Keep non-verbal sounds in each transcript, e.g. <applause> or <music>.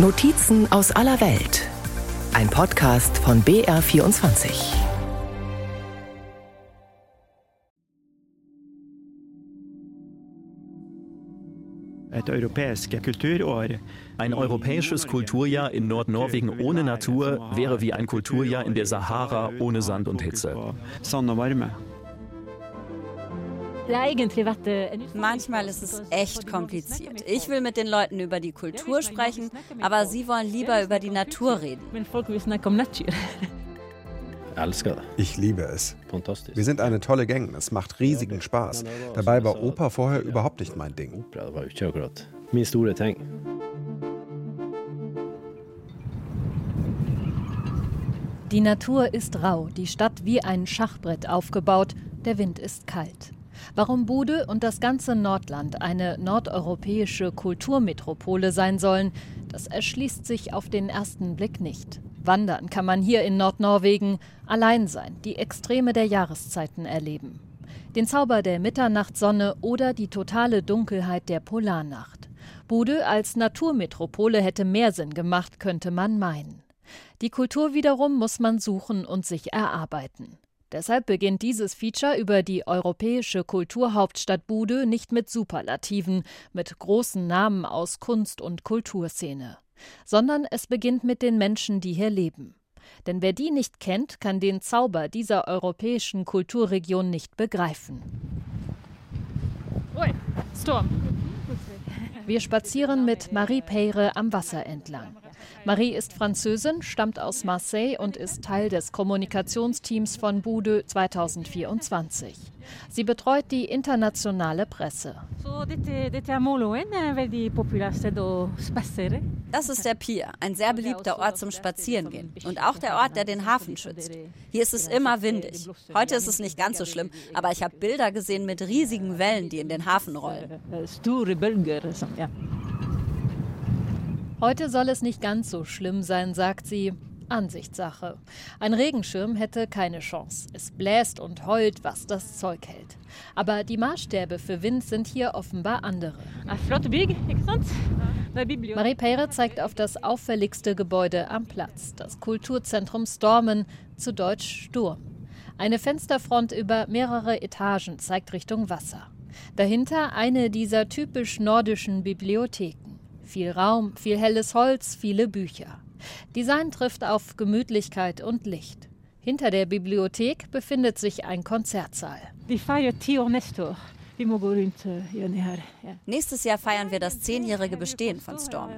Notizen aus aller Welt. Ein Podcast von BR24. Ein europäisches Kulturjahr in Nordnorwegen ohne Natur wäre wie ein Kulturjahr in der Sahara ohne Sand und Hitze. Manchmal ist es echt kompliziert. Ich will mit den Leuten über die Kultur sprechen, aber sie wollen lieber über die Natur reden. Ich liebe es. Wir sind eine tolle Gang, es macht riesigen Spaß. Dabei war Oper vorher überhaupt nicht mein Ding. Die Natur ist rau, die Stadt wie ein Schachbrett aufgebaut, der Wind ist kalt. Warum Bude und das ganze Nordland eine nordeuropäische Kulturmetropole sein sollen, das erschließt sich auf den ersten Blick nicht. Wandern kann man hier in Nordnorwegen, allein sein, die Extreme der Jahreszeiten erleben. Den Zauber der Mitternachtssonne oder die totale Dunkelheit der Polarnacht. Bude als Naturmetropole hätte mehr Sinn gemacht, könnte man meinen. Die Kultur wiederum muss man suchen und sich erarbeiten. Deshalb beginnt dieses Feature über die europäische Kulturhauptstadt Bude nicht mit Superlativen, mit großen Namen aus Kunst- und Kulturszene, sondern es beginnt mit den Menschen, die hier leben. Denn wer die nicht kennt, kann den Zauber dieser europäischen Kulturregion nicht begreifen. Wir spazieren mit Marie Peyre am Wasser entlang. Marie ist Französin, stammt aus Marseille und ist Teil des Kommunikationsteams von Bude 2024. Sie betreut die internationale Presse. Das ist der Pier, ein sehr beliebter Ort zum Spazierengehen und auch der Ort, der den Hafen schützt. Hier ist es immer windig. Heute ist es nicht ganz so schlimm, aber ich habe Bilder gesehen mit riesigen Wellen, die in den Hafen rollen. Heute soll es nicht ganz so schlimm sein, sagt sie. Ansichtssache. Ein Regenschirm hätte keine Chance. Es bläst und heult, was das Zeug hält. Aber die Maßstäbe für Wind sind hier offenbar andere. Marie Peyre zeigt auf das auffälligste Gebäude am Platz, das Kulturzentrum Stormen, zu Deutsch Sturm. Eine Fensterfront über mehrere Etagen zeigt Richtung Wasser. Dahinter eine dieser typisch nordischen Bibliotheken. Viel Raum, viel helles Holz, viele Bücher. Design trifft auf Gemütlichkeit und Licht. Hinter der Bibliothek befindet sich ein Konzertsaal. Nächstes Jahr feiern wir das zehnjährige Bestehen von Storm.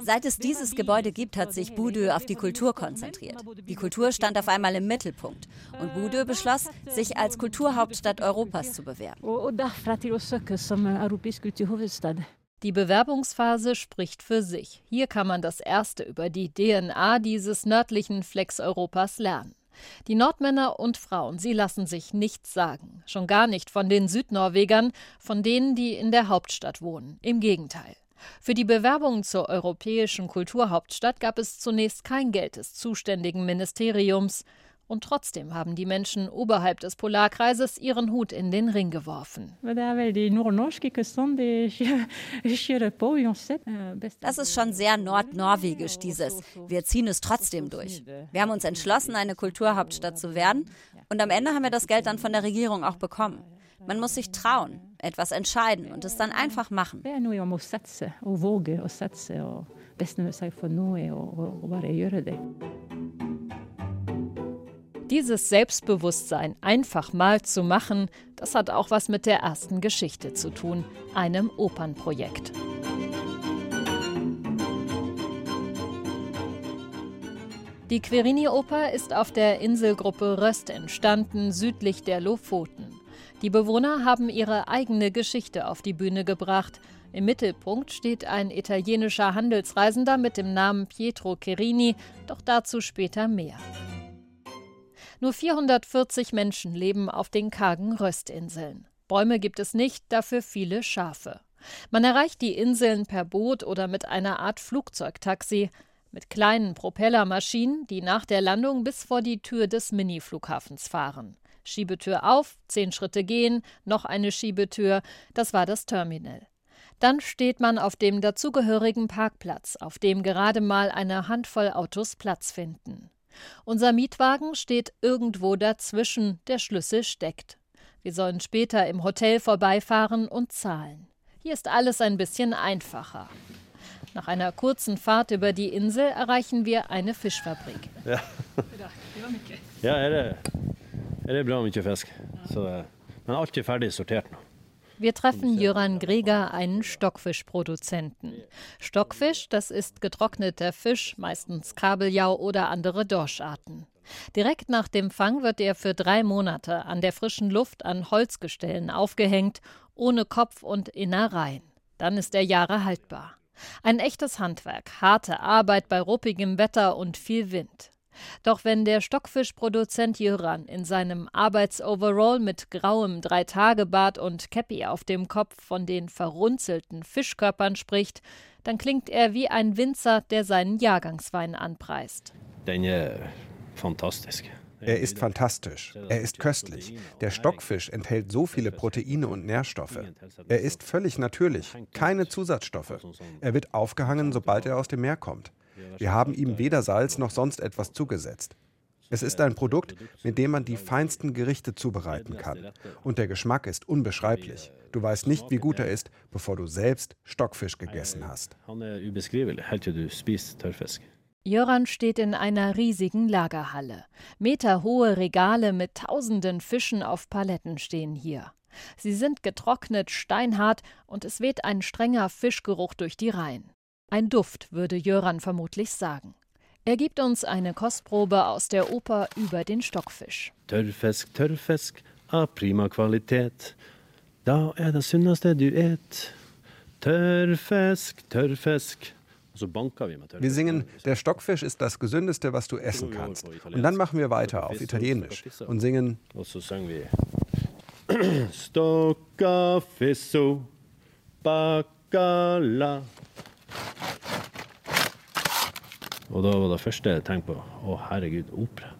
Seit es dieses Gebäude gibt, hat sich Budö auf die Kultur konzentriert. Die Kultur stand auf einmal im Mittelpunkt und Budö beschloss, sich als Kulturhauptstadt Europas zu bewerben. Die Bewerbungsphase spricht für sich. Hier kann man das erste über die DNA dieses nördlichen Flecks Europas lernen. Die Nordmänner und Frauen, sie lassen sich nichts sagen, schon gar nicht von den Südnorwegern, von denen, die in der Hauptstadt wohnen. Im Gegenteil. Für die Bewerbung zur europäischen Kulturhauptstadt gab es zunächst kein Geld des zuständigen Ministeriums. Und trotzdem haben die Menschen oberhalb des Polarkreises ihren Hut in den Ring geworfen. <laughs> Das ist schon sehr nordnorwegisch, dieses Wir ziehen es trotzdem durch. Wir haben uns entschlossen, eine Kulturhauptstadt zu werden. Und am Ende haben wir das Geld dann von der Regierung auch bekommen. Man muss sich trauen, etwas entscheiden und es dann einfach machen. Dieses Selbstbewusstsein einfach mal zu machen, das hat auch was mit der ersten Geschichte zu tun, einem Opernprojekt. Die Querini-Oper ist auf der Inselgruppe Röst entstanden, südlich der Lofoten. Die Bewohner haben ihre eigene Geschichte auf die Bühne gebracht. Im Mittelpunkt steht ein italienischer Handelsreisender mit dem Namen Pietro Querini, doch dazu später mehr. Nur 440 Menschen leben auf den kargen Röstinseln. Bäume gibt es nicht, dafür viele Schafe. Man erreicht die Inseln per Boot oder mit einer Art Flugzeugtaxi, mit kleinen Propellermaschinen, die nach der Landung bis vor die Tür des Mini-Flughafens fahren. Schiebetür auf, zehn Schritte gehen, noch eine Schiebetür, das war das Terminal. Dann steht man auf dem dazugehörigen Parkplatz, auf dem gerade mal eine Handvoll Autos Platz finden. Unser Mietwagen steht irgendwo dazwischen, der Schlüssel steckt. Wir sollen später im Hotel vorbeifahren und zahlen. Hier ist alles ein bisschen einfacher. Nach einer kurzen Fahrt über die Insel erreichen wir eine Fischfabrik. Ja, ja er, er, er bra mye fisk. Så, men alt er ferdig sortert nå. Wir treffen Jöran Greger, einen Stockfischproduzenten. Stockfisch, das ist getrockneter Fisch, meistens Kabeljau oder andere Dorscharten. Direkt nach dem Fang wird er für drei Monate an der frischen Luft an Holzgestellen aufgehängt, ohne Kopf und Innereien. Dann ist er Jahre haltbar. Ein echtes Handwerk, harte Arbeit bei ruppigem Wetter und viel Wind. Doch wenn der Stockfischproduzent Jöran in seinem Arbeitsoverall mit grauem Dreitagebart und Käppi auf dem Kopf von den verrunzelten Fischkörpern spricht, dann klingt er wie ein Winzer, der seinen Jahrgangswein anpreist. Den ist fantastisch. Er ist fantastisch. Er ist köstlich. Der Stockfisch enthält so viele Proteine und Nährstoffe. Er ist völlig natürlich. Keine Zusatzstoffe. Er wird aufgehangen, sobald er aus dem Meer kommt. Wir haben ihm weder Salz noch sonst etwas zugesetzt. Es ist ein Produkt, mit dem man die feinsten Gerichte zubereiten kann. Und der Geschmack ist unbeschreiblich. Du weißt nicht, wie gut er ist, bevor du selbst Stockfisch gegessen hast. Jöran steht in einer riesigen Lagerhalle. Meterhohe Regale mit tausenden Fischen auf Paletten stehen hier. Sie sind getrocknet, steinhart und es weht ein strenger Fischgeruch durch die Reihen. Ein Duft, würde Jöran vermutlich sagen. Er gibt uns eine Kostprobe aus der Oper über den Stockfisch. Tørrfisk, tørrfisk av prima Qualität. Da er det sunneste du et. Tørrfisk, tørrfisk. Wir singen, der Stockfisch ist das Gesündeste, was du essen kannst. Und dann machen wir weiter auf Italienisch und singen <clears throat> Stoccafisso, bacala. Og da var det første jeg tenkte på Å, herregud, opera.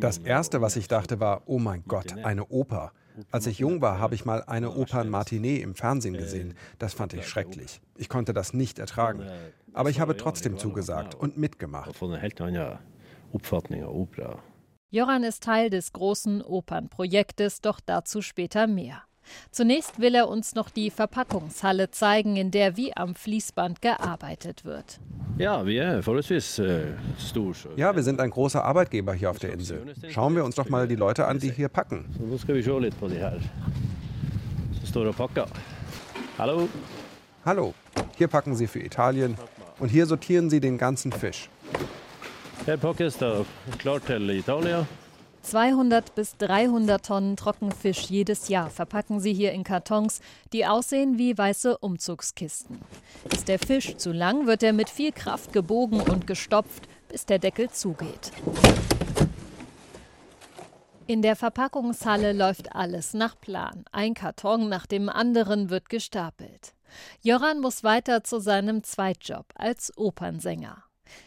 Das erste, was ich dachte, war, oh mein Gott, eine Oper. Als ich jung war, habe ich mal eine Opernmatinee im Fernsehen gesehen. Das fand ich schrecklich. Ich konnte das nicht ertragen. Aber ich habe trotzdem zugesagt und mitgemacht. Joran ist Teil des großen Opernprojektes, doch dazu später mehr. Zunächst will er uns noch die Verpackungshalle zeigen, in der wie am Fließband gearbeitet wird. Ja, wir, äh, ja, wir sind ein großer Arbeitgeber hier auf der Insel. Schauen wir uns doch mal die Leute an, die hier packen. Hallo. Hallo. Hier packen sie für Italien und hier sortieren sie den ganzen Fisch. Her pakkes det klart til Italia. 200 bis 300 Tonnen Trockenfisch jedes Jahr verpacken sie hier in Kartons, die aussehen wie weiße Umzugskisten. Ist der Fisch zu lang, wird er mit viel Kraft gebogen und gestopft, bis der Deckel zugeht. In der Verpackungshalle läuft alles nach Plan. Ein Karton nach dem anderen wird gestapelt. Joran muss weiter zu seinem Zweitjob als Opernsänger.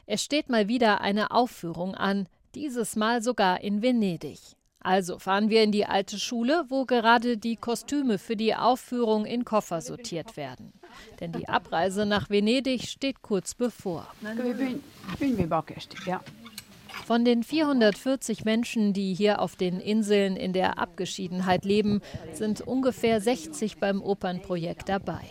Es steht mal wieder eine Aufführung an, dieses Mal sogar in Venedig. Also fahren wir in die alte Schule, wo gerade die Kostüme für die Aufführung in Koffer sortiert werden. Denn die Abreise nach Venedig steht kurz bevor. Von den 440 Menschen, die hier auf den Inseln in der Abgeschiedenheit leben, sind ungefähr 60 beim Opernprojekt dabei.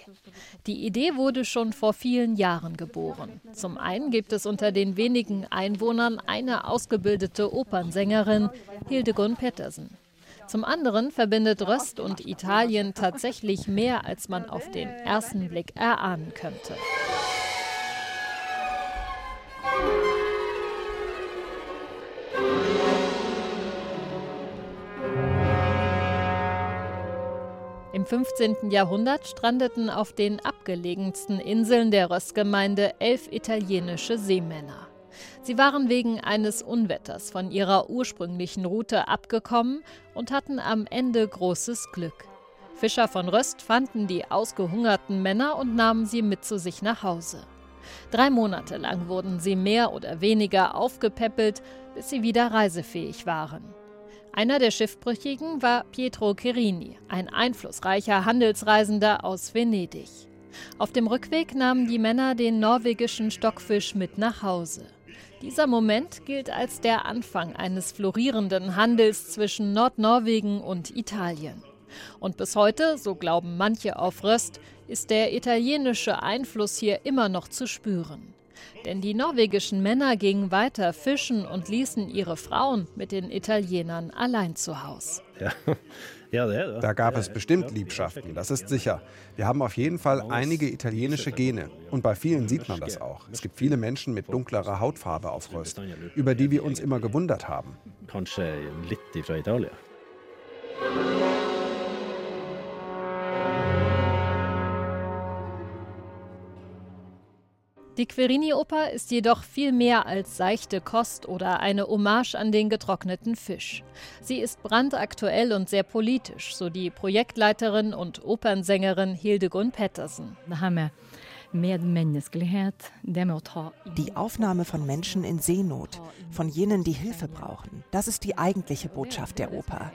Die Idee wurde schon vor vielen Jahren geboren. Zum einen gibt es unter den wenigen Einwohnern eine ausgebildete Opernsängerin, Hildegund Pettersen. Zum anderen verbindet Röst und Italien tatsächlich mehr, als man auf den ersten Blick erahnen könnte. 15. Jahrhundert strandeten auf den abgelegensten Inseln der Röstgemeinde elf italienische Seemänner. Sie waren wegen eines Unwetters von ihrer ursprünglichen Route abgekommen und hatten am Ende großes Glück. Fischer von Röst fanden die ausgehungerten Männer und nahmen sie mit zu sich nach Hause. Drei Monate lang wurden sie mehr oder weniger aufgepäppelt, bis sie wieder reisefähig waren. Einer der Schiffbrüchigen war Pietro Cherini, ein einflussreicher Handelsreisender aus Venedig. Auf dem Rückweg nahmen die Männer den norwegischen Stockfisch mit nach Hause. Dieser Moment gilt als der Anfang eines florierenden Handels zwischen Nordnorwegen und Italien. Und bis heute, so glauben manche auf Röst, ist der italienische Einfluss hier immer noch zu spüren. Denn die norwegischen Männer gingen weiter fischen und ließen ihre Frauen mit den Italienern allein zu Hause. Ja. Da gab es bestimmt Liebschaften, das ist sicher. Wir haben auf jeden Fall einige italienische Gene. Und bei vielen sieht man das auch. Es gibt viele Menschen mit dunklerer Hautfarbe auf Röst, über die wir uns immer gewundert haben. Kanskje litt fra Italia. Die Querini-Oper ist jedoch viel mehr als seichte Kost oder eine Hommage an den getrockneten Fisch. Sie ist brandaktuell und sehr politisch, so die Projektleiterin und Opernsängerin Hildegunn Pettersen. Die Aufnahme von Menschen in Seenot, von jenen, die Hilfe brauchen, das ist die eigentliche Botschaft der Oper.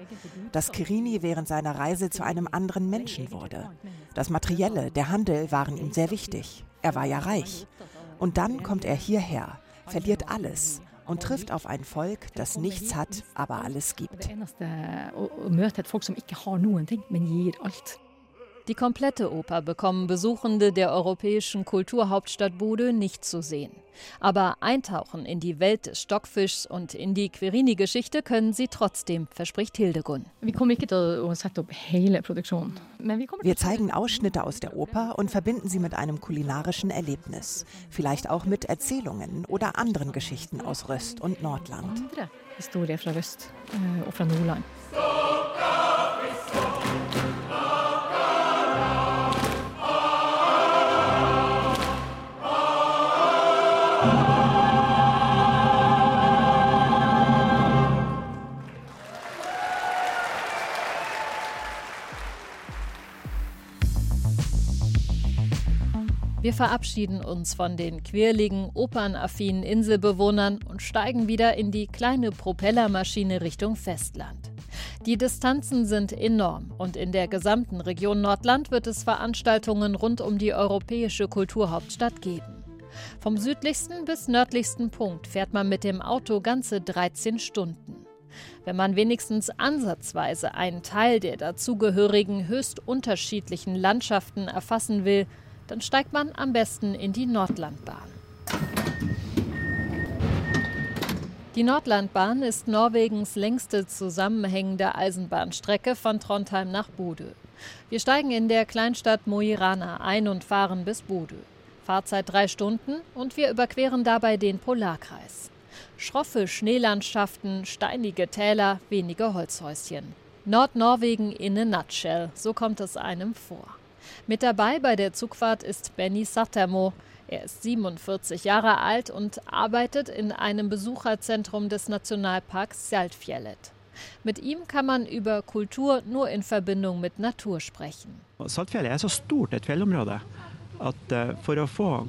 Dass Kirini während seiner Reise zu einem anderen Menschen wurde. Das Materielle, der Handel waren ihm sehr wichtig. Er war ja reich. Und dann kommt er hierher, verliert alles und trifft auf ein Volk, das nichts hat, aber alles gibt. Die komplette Oper bekommen Besuchende der europäischen Kulturhauptstadt Bude nicht zu sehen. Aber eintauchen in die Welt des Stockfischs und in die Querini-Geschichte können sie trotzdem, verspricht Hildegunn. Wir zeigen Ausschnitte aus der Oper und verbinden sie mit einem kulinarischen Erlebnis. Vielleicht auch mit Erzählungen oder anderen Geschichten aus Röst und Nordland. Historier fra Røst eh, og fra Nordland. Wir verabschieden uns von den quirligen, opernaffinen Inselbewohnern und steigen wieder in die kleine Propellermaschine Richtung Festland. Die Distanzen sind enorm und in der gesamten Region Nordland wird es Veranstaltungen rund um die europäische Kulturhauptstadt geben. Vom südlichsten bis nördlichsten Punkt fährt man mit dem Auto ganze 13 Stunden. Wenn man wenigstens ansatzweise einen Teil der dazugehörigen höchst unterschiedlichen Landschaften erfassen will, dann steigt man am besten in die Nordlandbahn. Die Nordlandbahn ist Norwegens längste zusammenhängende Eisenbahnstrecke von Trondheim nach Bodø. Wir steigen in der Kleinstadt Mo i Rana ein und fahren bis Bodø. Fahrzeit drei Stunden und wir überqueren dabei den Polarkreis. Schroffe Schneelandschaften, steinige Täler, wenige Holzhäuschen. Nordnorwegen in a nutshell, so kommt es einem vor. Mit dabei bei der Zugfahrt ist Benny Sattermo. Er ist 47 Jahre alt und arbeitet in einem Besucherzentrum des Nationalparks Saltfjellet. Mit ihm kann man über Kultur nur in Verbindung mit Natur sprechen. Saltfjellet er så stort et fjellområde at eh, for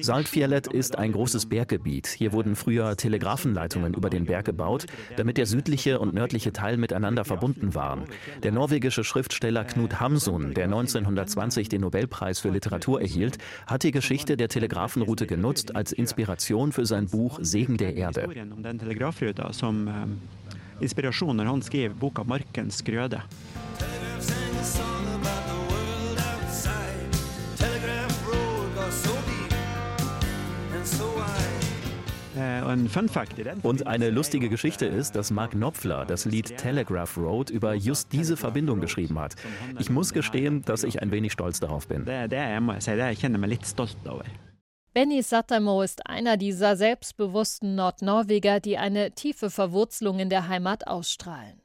Saltfjellet ist ein großes Berggebiet. Hier wurden früher Telegrafenleitungen über den Berg gebaut, damit der südliche und nördliche Teil miteinander verbunden waren. Der norwegische Schriftsteller Knut Hamsun, der 1920 den Nobelpreis für Literatur erhielt, hat die Geschichte der Telegrafenroute genutzt als Inspiration für sein Buch Segen der Erde. Inspirasjon når han skrev boka 'Markens grøde'. Und eine lustige Geschichte ist, dass Mark Knopfler das Lied Telegraph Road über just diese Verbindung geschrieben hat. Ich muss gestehen, dass ich ein wenig stolz darauf bin. Benny Sattermo ist einer dieser selbstbewussten Nordnorweger, die eine tiefe Verwurzelung in der Heimat ausstrahlen.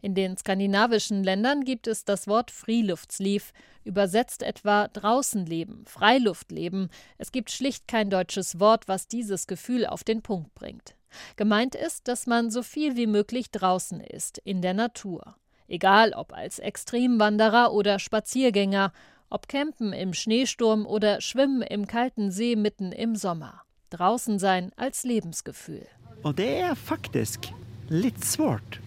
In den skandinavischen Ländern gibt es das Wort Friluftsliv, übersetzt etwa draußen leben, Freiluft leben. Es gibt schlicht kein deutsches Wort, was dieses Gefühl auf den Punkt bringt. Gemeint ist, dass man so viel wie möglich draußen ist, in der Natur. Egal ob als Extremwanderer oder Spaziergänger, ob campen im Schneesturm oder schwimmen im kalten See mitten im Sommer. Draußen sein als Lebensgefühl. Og det er faktisk litt svårt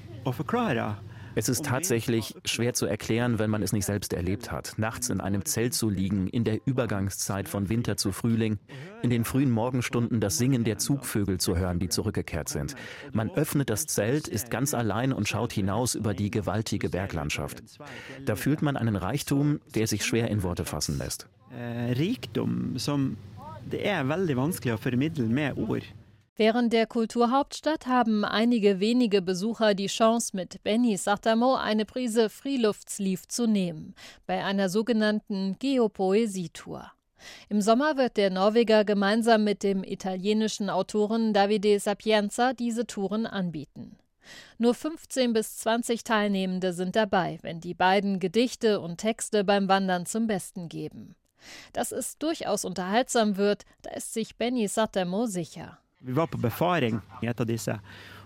Es ist tatsächlich schwer zu erklären, wenn man es nicht selbst erlebt hat. Nachts in einem Zelt zu liegen, in der Übergangszeit von Winter zu Frühling, in den frühen Morgenstunden das Singen der Zugvögel zu hören, die zurückgekehrt sind. Man öffnet das Zelt, ist ganz allein und schaut hinaus über die gewaltige Berglandschaft. Da fühlt man einen Reichtum, der sich schwer in Worte fassen lässt. Äh, Reichtum, som det er veldig vanskelig å formidle med ord. Während der Kulturhauptstadt haben einige wenige Besucher die Chance, mit Benny Satamo eine Prise Freeluftsleaf zu nehmen, bei einer sogenannten Geopoesietour. Im Sommer wird der Norweger gemeinsam mit dem italienischen Autoren Davide Sapienza diese Touren anbieten. Nur 15 bis 20 Teilnehmende sind dabei, wenn die beiden Gedichte und Texte beim Wandern zum Besten geben. Dass es durchaus unterhaltsam wird, da ist sich Benny Satamo sicher. Vi var på befaring i et av disse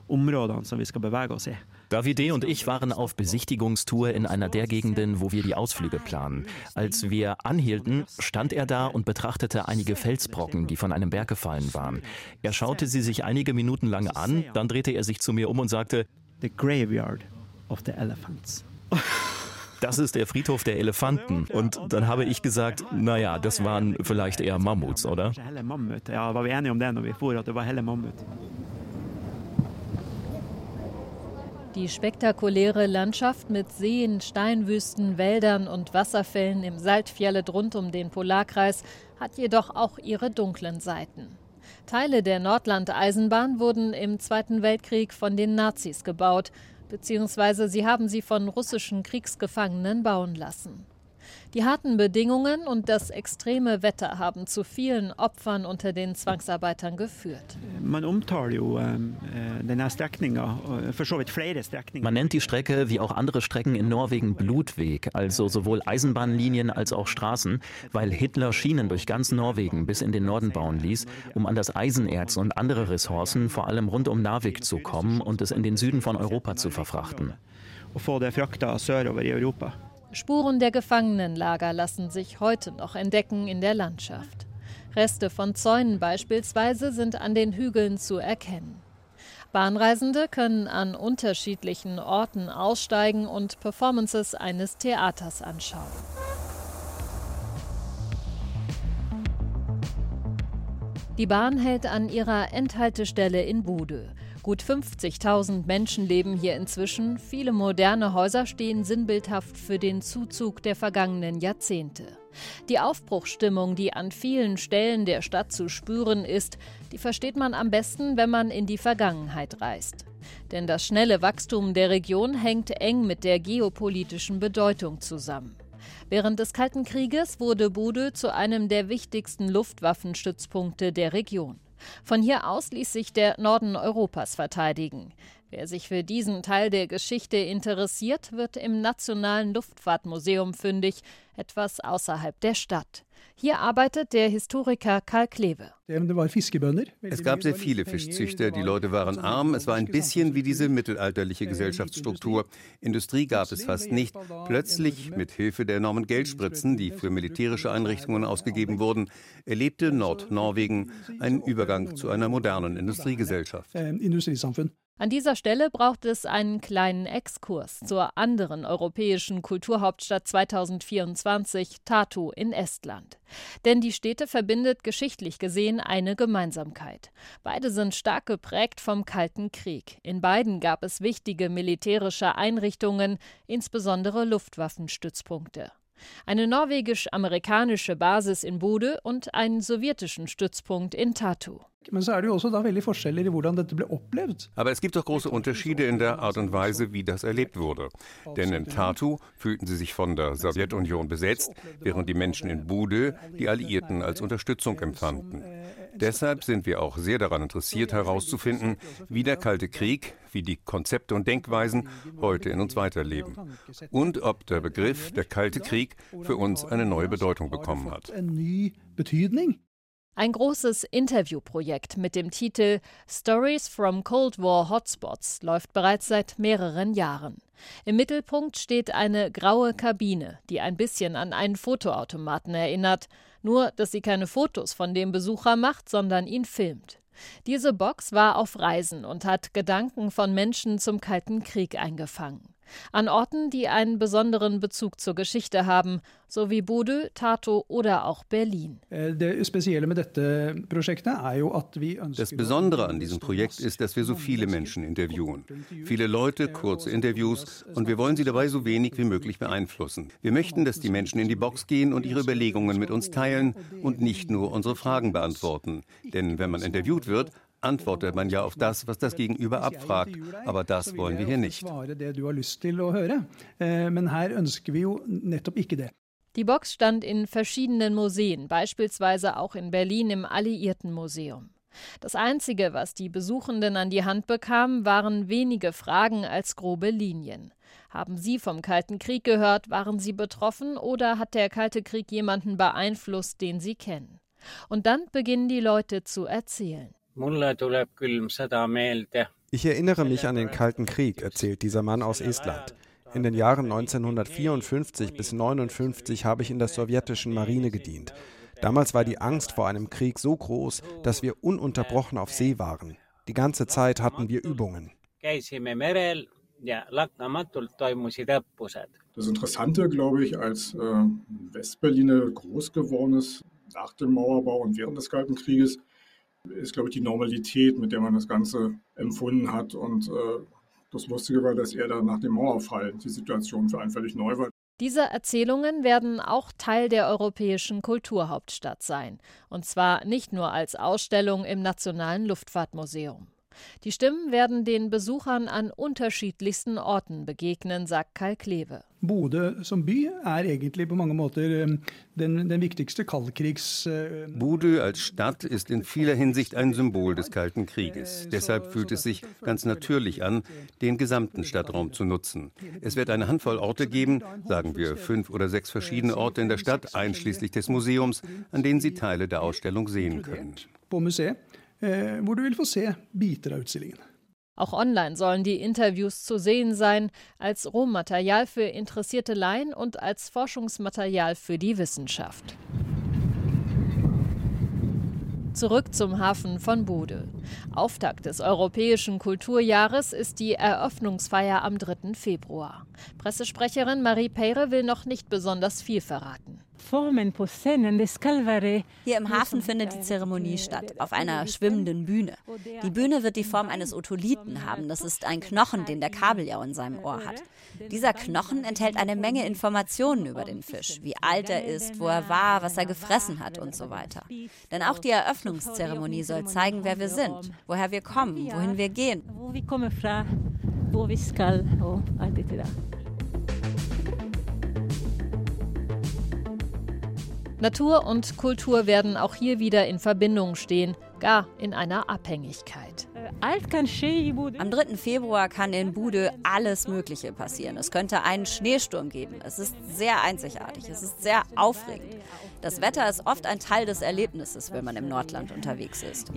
vi skal bevege oss i. Davide und ich waren auf Besichtigungstour in einer der Gegenden, wo wir die Ausflüge planen. Als wir anhielten, stand er da und betrachtete einige Felsbrocken, die von einem Berg gefallen waren. Er schaute sie sich einige Minuten lang an, dann drehte er sich zu mir um und sagte, The graveyard of the elephants. <laughs> das ist der Friedhof der Elefanten. Und dann habe ich gesagt, naja, das waren vielleicht eher Mammuts, oder? Ja, vi enige om det når vi for, at det var hele mammut. Die spektakuläre Landschaft mit Seen, Steinwüsten, Wäldern und Wasserfällen im Saltfjellet rund um den Polarkreis hat jedoch auch ihre dunklen Seiten. Teile der Nordland-Eisenbahn wurden im Zweiten Weltkrieg von den Nazis gebaut, beziehungsweise sie haben sie von russischen Kriegsgefangenen bauen lassen. Die harten Bedingungen und das extreme Wetter haben zu vielen Opfern unter den Zwangsarbeitern geführt. Man omtaler jo denne strekninga, for så vidt flere strekninger. Man nennt die Strecke wie auch andere Strecken in Norwegen Blutweg, also sowohl Eisenbahnlinien als auch Straßen, weil Hitler Schienen durch ganz Norwegen bis in den Norden bauen ließ, um an das Eisenerz und andere Ressourcen vor allem rund um Narvik zu kommen und es in den Süden von Europa zu verfrachten. Og få det frakta sørover i Europa. Spuren der Gefangenenlager lassen sich heute noch entdecken in der Landschaft. Reste von Zäunen beispielsweise sind an den Hügeln zu erkennen. Bahnreisende können an unterschiedlichen Orten aussteigen und Performances eines Theaters anschauen. Die Bahn hält an ihrer Endhaltestelle in Bude. Gut 50.000 Menschen leben hier inzwischen. Viele moderne Häuser stehen sinnbildhaft für den Zuzug der vergangenen Jahrzehnte. Die Aufbruchsstimmung, die an vielen Stellen der Stadt zu spüren ist, die versteht man am besten, wenn man in die Vergangenheit reist. Denn das schnelle Wachstum der Region hängt eng mit der geopolitischen Bedeutung zusammen. Während des Kalten Krieges wurde Bude zu einem der wichtigsten Luftwaffenstützpunkte der Region. Von hier aus ließ sich der Norden Europas verteidigen. Wer sich für diesen Teil der Geschichte interessiert, wird im Nationalen Luftfahrtmuseum fündig, etwas außerhalb der Stadt. Hier arbeitet der Historiker Karl Kleve. Es gab sehr viele Fischzüchter, die Leute waren arm, es war ein bisschen wie diese mittelalterliche Gesellschaftsstruktur. Industrie gab es fast nicht. Plötzlich, mit Hilfe der enormen Geldspritzen, die für militärische Einrichtungen ausgegeben wurden, erlebte Nordnorwegen einen Übergang zu einer modernen Industriegesellschaft. An dieser Stelle braucht es einen kleinen Exkurs zur anderen europäischen Kulturhauptstadt 2024, Tartu in Estland. Denn die Städte verbindet geschichtlich gesehen eine Gemeinsamkeit. Beide sind stark geprägt vom Kalten Krieg. In beiden gab es wichtige militärische Einrichtungen, insbesondere Luftwaffenstützpunkte. Eine norwegisch-amerikanische Basis in Bude und einen sowjetischen Stützpunkt in Tartu. Aber es gibt auch große Unterschiede in der Art und Weise, wie das erlebt wurde. Denn in Tartu fühlten sie sich von der Sowjetunion besetzt, während die Menschen in Bude die Alliierten als Unterstützung empfanden. Deshalb sind wir auch sehr daran interessiert herauszufinden, wie der Kalte Krieg, wie die Konzepte und Denkweisen heute in uns weiterleben. Und ob der Begriff der Kalte Krieg für uns eine neue Bedeutung bekommen hat. Ein großes Interviewprojekt mit dem Titel Stories from Cold War Hotspots läuft bereits seit mehreren Jahren. Im Mittelpunkt steht eine graue Kabine, die ein bisschen an einen Fotoautomaten erinnert, nur dass sie keine Fotos von dem Besucher macht, sondern ihn filmt. Diese Box war auf Reisen und hat Gedanken von Menschen zum Kalten Krieg eingefangen. An Orten, die einen besonderen Bezug zur Geschichte haben, so wie Bodø, Tartu oder auch Berlin. Äh, das Besondere an diesem Projekt ist, dass wir so viele Menschen interviewen. Viele Leute, kurze Interviews und wir wollen sie dabei so wenig wie möglich beeinflussen. Wir möchten, dass die Menschen in die Box gehen und ihre Überlegungen mit uns teilen und nicht nur unsere Fragen beantworten. Denn wenn man interviewt wird, antwortet man ja auf das, was das Gegenüber abfragt. Aber das wollen wir hier nicht. Die Box stand in verschiedenen Museen, beispielsweise auch in Berlin im Alliiertenmuseum. Das Einzige, was die Besuchenden an die Hand bekamen, waren wenige Fragen als grobe Linien. Haben Sie vom Kalten Krieg gehört? Waren Sie betroffen? Oder hat der Kalte Krieg jemanden beeinflusst, den Sie kennen? Und dann beginnen die Leute zu erzählen. Ich erinnere mich an den Kalten Krieg, erzählt dieser Mann aus Estland. In den Jahren 1954 bis 1959 habe ich in der sowjetischen Marine gedient. Damals war die Angst vor einem Krieg so groß, dass wir ununterbrochen auf See waren. Die ganze Zeit hatten wir Übungen. Das Interessante, glaube ich, als äh, Westberliner groß geworden ist, nach dem Mauerbau und während des Kalten Krieges, ist, glaube ich, die Normalität, mit der man das Ganze empfunden hat. Und äh, das Lustige war, dass er dann nach dem Mauerfall die Situation für einen völlig neu war. Diese Erzählungen werden auch Teil der europäischen Kulturhauptstadt sein. Und zwar nicht nur als Ausstellung im Nationalen Luftfahrtmuseum. Die Stimmen werden den Besuchern an unterschiedlichsten Orten begegnen, sagt Kai Kleve. Bodø som by er egentlig på mange måter eh, den, den wichtigste kaldkrigs... Eh, Bodø als Stadt ist in vieler Hinsicht ein Symbol des Kalten Krieges. Deshalb fühlt es sich ganz natürlich an, den gesamten Stadtraum zu nutzen. Es wird eine Handvoll Orte geben, sagen wir fünf oder sechs verschiedene Orte in der Stadt, einschließlich des Museums, an denen Sie Teile der Ausstellung sehen können. På museet, eh, hvor du vil få se biter av utstillingen. Auch online sollen die Interviews zu sehen sein, als Rohmaterial für interessierte Laien und als Forschungsmaterial für die Wissenschaft. Zurück zum Hafen von Bode. Auftakt des Europäischen Kulturjahres ist die Eröffnungsfeier am 3. Februar. Pressesprecherin Marie Peyre will noch nicht besonders viel verraten. Hier im Hafen findet die Zeremonie statt, auf einer schwimmenden Bühne. Die Bühne wird die Form eines Otolithen haben. Das ist ein Knochen, den der Kabeljau in seinem Ohr hat. Dieser Knochen enthält eine Menge Informationen über den Fisch, wie alt er ist, wo er war, was er gefressen hat und so weiter. Denn auch die Eröffnungszeremonie soll zeigen, wer wir sind, woher wir kommen, wohin wir gehen. Wo vi skal og alt det der. Natur und Kultur werden auch hier wieder in Verbindung stehen, gar in einer Abhängigkeit. Am 3. Februar kann in Bude alles Mögliche passieren. Es könnte einen Schneesturm geben. Es ist sehr einzigartig. Es ist sehr aufregend. Das Wetter ist oft ein Teil des Erlebnisses, wenn man im Nordland unterwegs ist.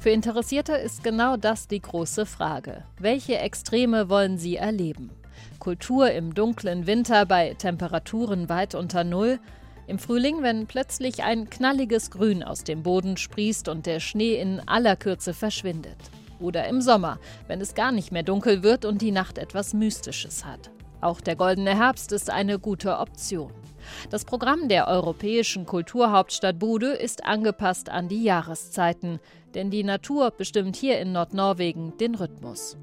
Für Interessierte ist genau das die große Frage. Welche Extreme wollen sie erleben? Kultur im dunklen Winter bei Temperaturen weit unter Null, im Frühling, wenn plötzlich ein knalliges Grün aus dem Boden sprießt und der Schnee in aller Kürze verschwindet. Oder im Sommer, wenn es gar nicht mehr dunkel wird und die Nacht etwas Mystisches hat. Auch der goldene Herbst ist eine gute Option. Das Programm der europäischen Kulturhauptstadt Bude ist angepasst an die Jahreszeiten, denn die Natur bestimmt hier in Nordnorwegen den Rhythmus.